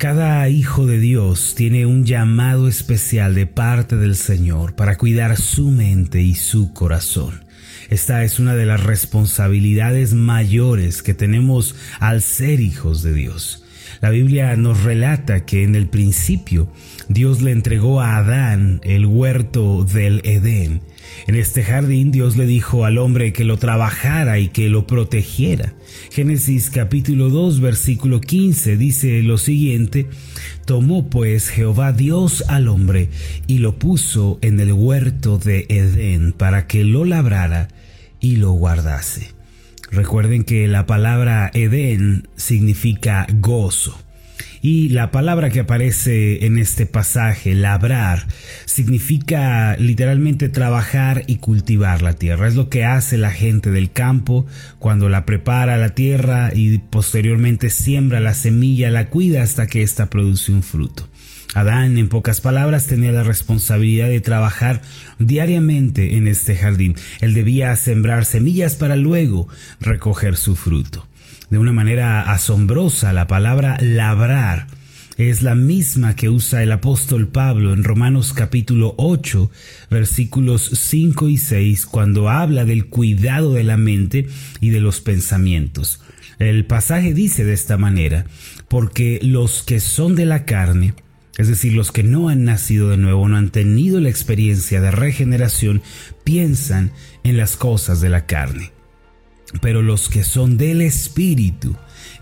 Cada hijo de Dios tiene un llamado especial de parte del Señor para cuidar su mente y su corazón. Esta es una de las responsabilidades mayores que tenemos al ser hijos de Dios. La Biblia nos relata que en el principio Dios le entregó a Adán el huerto del Edén. En este jardín Dios le dijo al hombre que lo trabajara y que lo protegiera. Génesis capítulo 2 versículo 15 dice lo siguiente, Tomó pues Jehová Dios al hombre y lo puso en el huerto de Edén para que lo labrara y lo guardase. Recuerden que la palabra Edén significa gozo. Y la palabra que aparece en este pasaje, labrar, significa literalmente trabajar y cultivar la tierra. Es lo que hace la gente del campo cuando la prepara la tierra y posteriormente siembra la semilla, la cuida hasta que ésta produce un fruto. Adán, en pocas palabras, tenía la responsabilidad de trabajar diariamente en este jardín. Él debía sembrar semillas para luego recoger su fruto. De una manera asombrosa, la palabra labrar es la misma que usa el apóstol Pablo en Romanos capítulo 8, versículos 5 y 6, cuando habla del cuidado de la mente y de los pensamientos. El pasaje dice de esta manera, porque los que son de la carne, es decir, los que no han nacido de nuevo, no han tenido la experiencia de regeneración, piensan en las cosas de la carne. Pero los que son del Espíritu,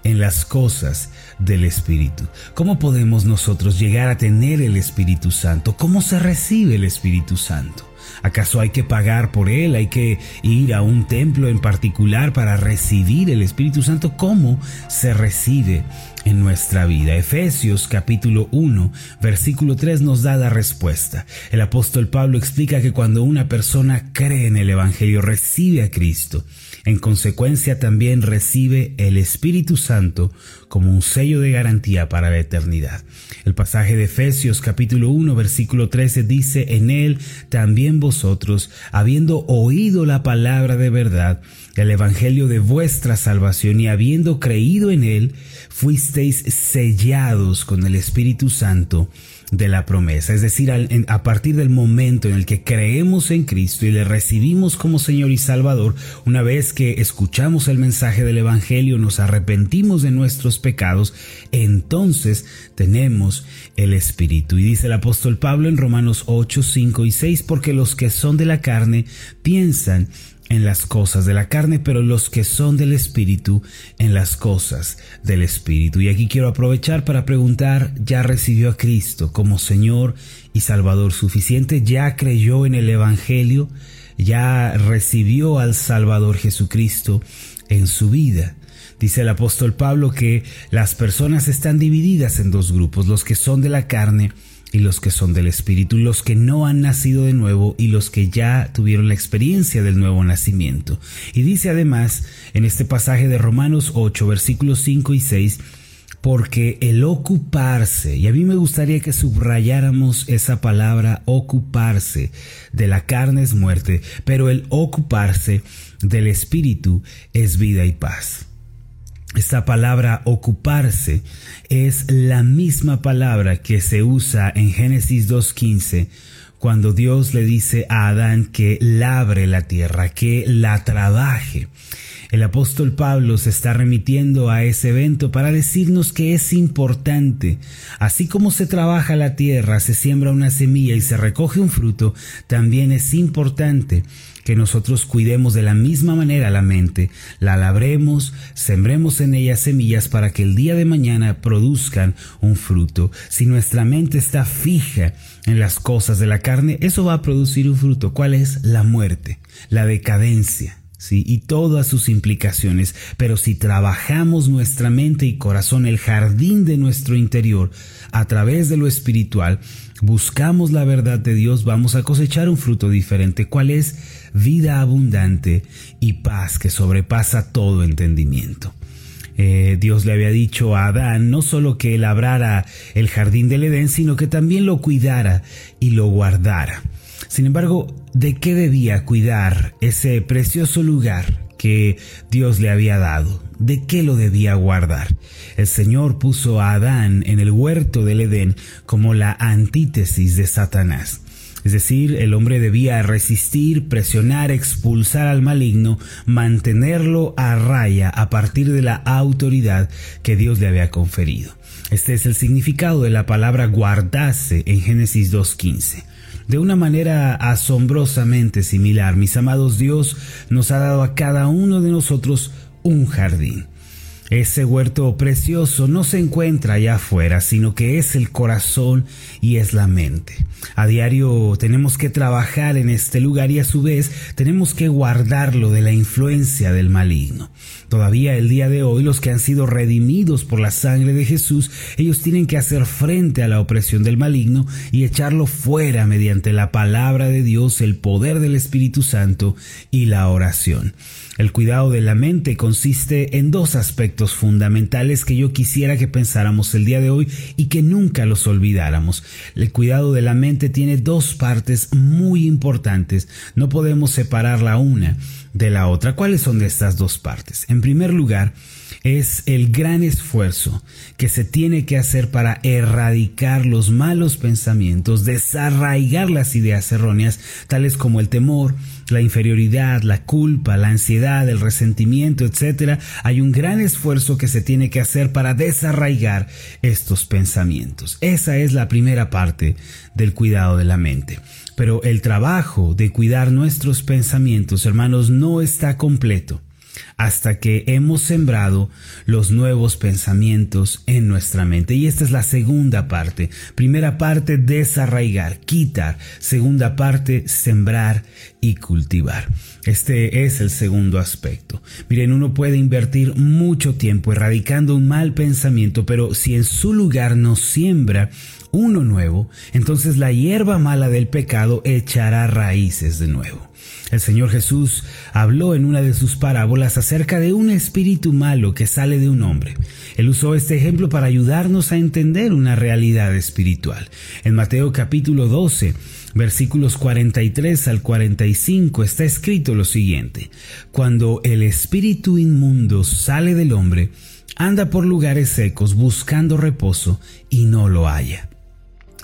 en las cosas del Espíritu. ¿Cómo podemos nosotros llegar a tener el Espíritu Santo? ¿Cómo se recibe el Espíritu Santo? ¿Acaso hay que pagar por él? ¿Hay que ir a un templo en particular para recibir el Espíritu Santo? ¿Cómo se recibe en nuestra vida? Efesios capítulo 1, versículo 3 nos da la respuesta. El apóstol Pablo explica que cuando una persona cree en el Evangelio, recibe a Cristo, en consecuencia también recibe el Espíritu Santo como un sello de garantía para la eternidad. El pasaje de Efesios capítulo 1 versículo 13 dice, en él también vosotros, habiendo oído la palabra de verdad, el evangelio de vuestra salvación y habiendo creído en él, fuisteis sellados con el Espíritu Santo de la promesa. Es decir, a partir del momento en el que creemos en Cristo y le recibimos como Señor y Salvador, una vez que escuchamos el mensaje del Evangelio, nos arrepentimos de nuestros pecados, entonces tenemos el Espíritu. Y dice el apóstol Pablo en Romanos 8, 5 y 6, porque los que son de la carne piensan en las cosas de la carne, pero los que son del Espíritu en las cosas del Espíritu. Y aquí quiero aprovechar para preguntar, ¿ya recibió a Cristo como Señor y Salvador suficiente? ¿Ya creyó en el Evangelio? ¿Ya recibió al Salvador Jesucristo en su vida? Dice el apóstol Pablo que las personas están divididas en dos grupos, los que son de la carne y los que son del Espíritu, los que no han nacido de nuevo y los que ya tuvieron la experiencia del nuevo nacimiento. Y dice además en este pasaje de Romanos 8, versículos 5 y 6, porque el ocuparse, y a mí me gustaría que subrayáramos esa palabra ocuparse, de la carne es muerte, pero el ocuparse del Espíritu es vida y paz. Esta palabra ocuparse es la misma palabra que se usa en Génesis 2.15 cuando Dios le dice a Adán que labre la tierra, que la trabaje. El apóstol Pablo se está remitiendo a ese evento para decirnos que es importante. Así como se trabaja la tierra, se siembra una semilla y se recoge un fruto, también es importante que nosotros cuidemos de la misma manera la mente, la labremos, sembremos en ella semillas para que el día de mañana produzcan un fruto. Si nuestra mente está fija en las cosas de la carne, eso va a producir un fruto. ¿Cuál es? La muerte, la decadencia. ¿sí? y todas sus implicaciones, pero si trabajamos nuestra mente y corazón, el jardín de nuestro interior, a través de lo espiritual, buscamos la verdad de Dios, vamos a cosechar un fruto diferente. ¿Cuál es? Vida abundante y paz que sobrepasa todo entendimiento. Eh, Dios le había dicho a Adán no solo que labrara el jardín del Edén, sino que también lo cuidara y lo guardara. Sin embargo, ¿de qué debía cuidar ese precioso lugar que Dios le había dado. ¿De qué lo debía guardar? El Señor puso a Adán en el huerto del Edén como la antítesis de Satanás. Es decir, el hombre debía resistir, presionar, expulsar al maligno, mantenerlo a raya a partir de la autoridad que Dios le había conferido. Este es el significado de la palabra guardarse en Génesis 2.15. De una manera asombrosamente similar, mis amados, Dios nos ha dado a cada uno de nosotros un jardín. Ese huerto precioso no se encuentra allá afuera, sino que es el corazón y es la mente. A diario tenemos que trabajar en este lugar y a su vez tenemos que guardarlo de la influencia del maligno. Todavía el día de hoy los que han sido redimidos por la sangre de Jesús, ellos tienen que hacer frente a la opresión del maligno y echarlo fuera mediante la palabra de Dios, el poder del Espíritu Santo y la oración. El cuidado de la mente consiste en dos aspectos fundamentales que yo quisiera que pensáramos el día de hoy y que nunca los olvidáramos. El cuidado de la mente tiene dos partes muy importantes. No podemos separar la una de la otra. ¿Cuáles son estas dos partes? En primer lugar, es el gran esfuerzo que se tiene que hacer para erradicar los malos pensamientos, desarraigar las ideas erróneas, tales como el temor, la inferioridad, la culpa, la ansiedad, el resentimiento, etc. Hay un gran esfuerzo que se tiene que hacer para desarraigar estos pensamientos. Esa es la primera parte del cuidado de la mente. Pero el trabajo de cuidar nuestros pensamientos, hermanos, no está completo hasta que hemos sembrado los nuevos pensamientos en nuestra mente. Y esta es la segunda parte. Primera parte, desarraigar, quitar. Segunda parte, sembrar y cultivar. Este es el segundo aspecto. Miren, uno puede invertir mucho tiempo erradicando un mal pensamiento, pero si en su lugar no siembra uno nuevo, entonces la hierba mala del pecado echará raíces de nuevo. El Señor Jesús habló en una de sus parábolas acerca de un espíritu malo que sale de un hombre. Él usó este ejemplo para ayudarnos a entender una realidad espiritual. En Mateo capítulo 12, versículos 43 al 45 está escrito lo siguiente. Cuando el espíritu inmundo sale del hombre, anda por lugares secos buscando reposo y no lo halla.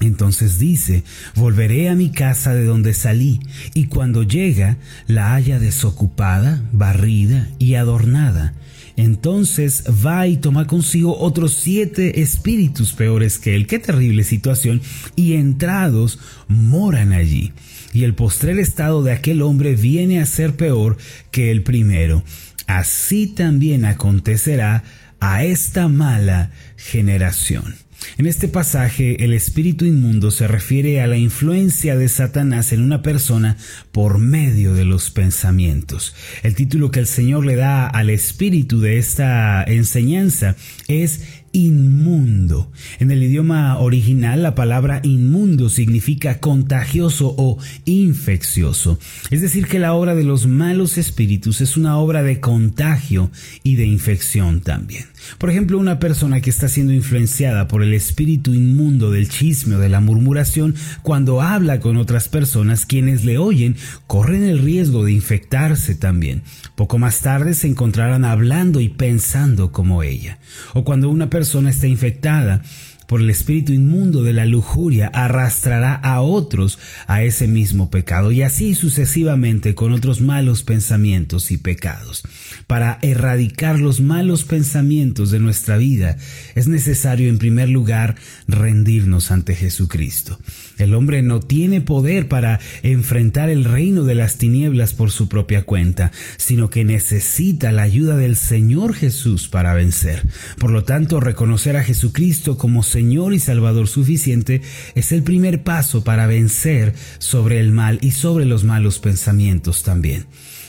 Entonces dice, volveré a mi casa de donde salí, y cuando llega la haya desocupada, barrida y adornada. Entonces va y toma consigo otros siete espíritus peores que él. Qué terrible situación. Y entrados moran allí. Y el postrer estado de aquel hombre viene a ser peor que el primero. Así también acontecerá a esta mala generación. En este pasaje, el espíritu inmundo se refiere a la influencia de Satanás en una persona por medio de los pensamientos. El título que el Señor le da al espíritu de esta enseñanza es inmundo. En el idioma original la palabra inmundo significa contagioso o infeccioso. Es decir, que la obra de los malos espíritus es una obra de contagio y de infección también. Por ejemplo, una persona que está siendo influenciada por el espíritu inmundo del chisme o de la murmuración, cuando habla con otras personas, quienes le oyen corren el riesgo de infectarse también. Poco más tarde se encontrarán hablando y pensando como ella. O cuando una persona está infectada por el espíritu inmundo de la lujuria, arrastrará a otros a ese mismo pecado y así sucesivamente con otros malos pensamientos y pecados. Para erradicar los malos pensamientos de nuestra vida es necesario en primer lugar rendirnos ante Jesucristo. El hombre no tiene poder para enfrentar el reino de las tinieblas por su propia cuenta, sino que necesita la ayuda del Señor Jesús para vencer. Por lo tanto, reconocer a Jesucristo como Señor y Salvador suficiente es el primer paso para vencer sobre el mal y sobre los malos pensamientos también.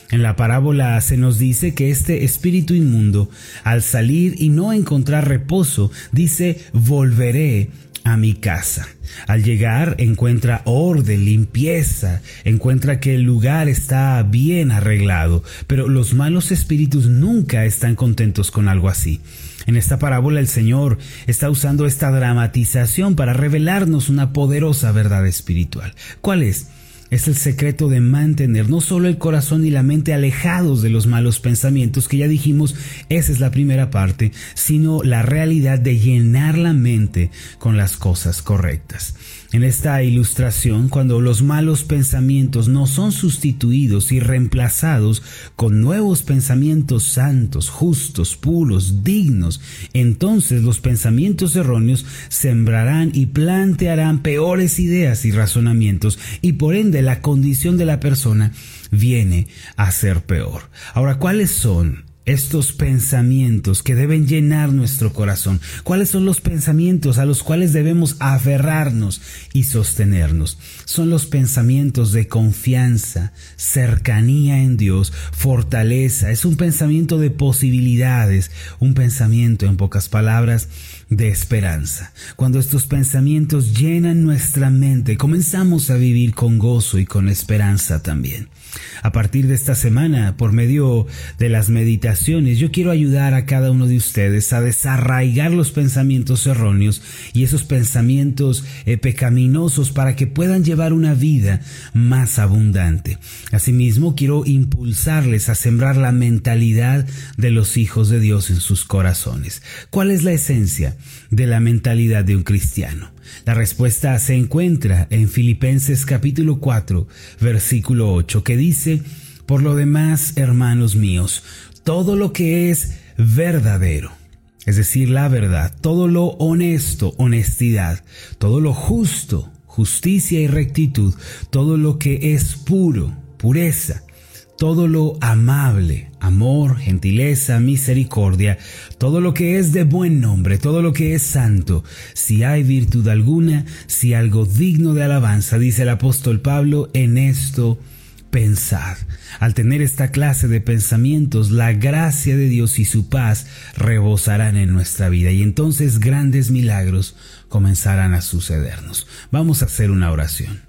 En la parábola se nos dice que este espíritu inmundo, al salir y no encontrar reposo, dice, volveré a mi casa. Al llegar encuentra orden, limpieza, encuentra que el lugar está bien arreglado, pero los malos espíritus nunca están contentos con algo así. En esta parábola el Señor está usando esta dramatización para revelarnos una poderosa verdad espiritual. ¿Cuál es? es el secreto de mantener no solo el corazón y la mente alejados de los malos pensamientos, que ya dijimos, esa es la primera parte, sino la realidad de llenar la mente con las cosas correctas. En esta ilustración, cuando los malos pensamientos no son sustituidos y reemplazados con nuevos pensamientos santos, justos, puros, dignos, entonces los pensamientos erróneos sembrarán y plantearán peores ideas y razonamientos y por ende la condición de la persona viene a ser peor. Ahora, ¿cuáles son estos pensamientos que deben llenar nuestro corazón? ¿Cuáles son los pensamientos a los cuales debemos aferrarnos y sostenernos? Son los pensamientos de confianza, cercanía en Dios, fortaleza. Es un pensamiento de posibilidades, un pensamiento, en pocas palabras, de esperanza. Cuando estos pensamientos llenan nuestra mente, comenzamos a vivir con gozo y con esperanza también. A partir de esta semana, por medio de las meditaciones, yo quiero ayudar a cada uno de ustedes a desarraigar los pensamientos erróneos y esos pensamientos eh, pecaminosos para que puedan llevar una vida más abundante. Asimismo, quiero impulsarles a sembrar la mentalidad de los hijos de Dios en sus corazones. ¿Cuál es la esencia de la mentalidad de un cristiano? La respuesta se encuentra en Filipenses capítulo 4, versículo 8, que dice, Por lo demás, hermanos míos, todo lo que es verdadero, es decir, la verdad, todo lo honesto, honestidad, todo lo justo, justicia y rectitud, todo lo que es puro, pureza, todo lo amable, amor, gentileza, misericordia, todo lo que es de buen nombre, todo lo que es santo, si hay virtud alguna, si algo digno de alabanza, dice el apóstol Pablo, en esto pensad. Al tener esta clase de pensamientos, la gracia de Dios y su paz rebosarán en nuestra vida y entonces grandes milagros comenzarán a sucedernos. Vamos a hacer una oración.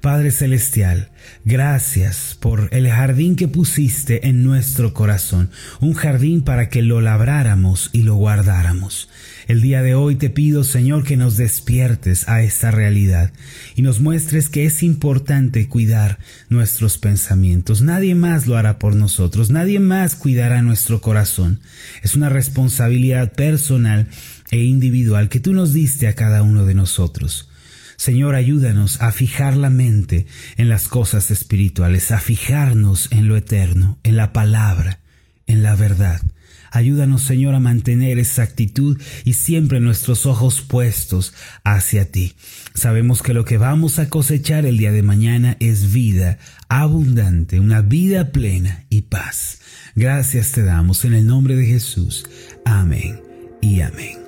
Padre Celestial, gracias por el jardín que pusiste en nuestro corazón, un jardín para que lo labráramos y lo guardáramos. El día de hoy te pido, Señor, que nos despiertes a esta realidad y nos muestres que es importante cuidar nuestros pensamientos. Nadie más lo hará por nosotros, nadie más cuidará nuestro corazón. Es una responsabilidad personal e individual que tú nos diste a cada uno de nosotros. Señor, ayúdanos a fijar la mente en las cosas espirituales, a fijarnos en lo eterno, en la palabra, en la verdad. Ayúdanos, Señor, a mantener esa actitud y siempre nuestros ojos puestos hacia ti. Sabemos que lo que vamos a cosechar el día de mañana es vida abundante, una vida plena y paz. Gracias te damos en el nombre de Jesús. Amén y amén.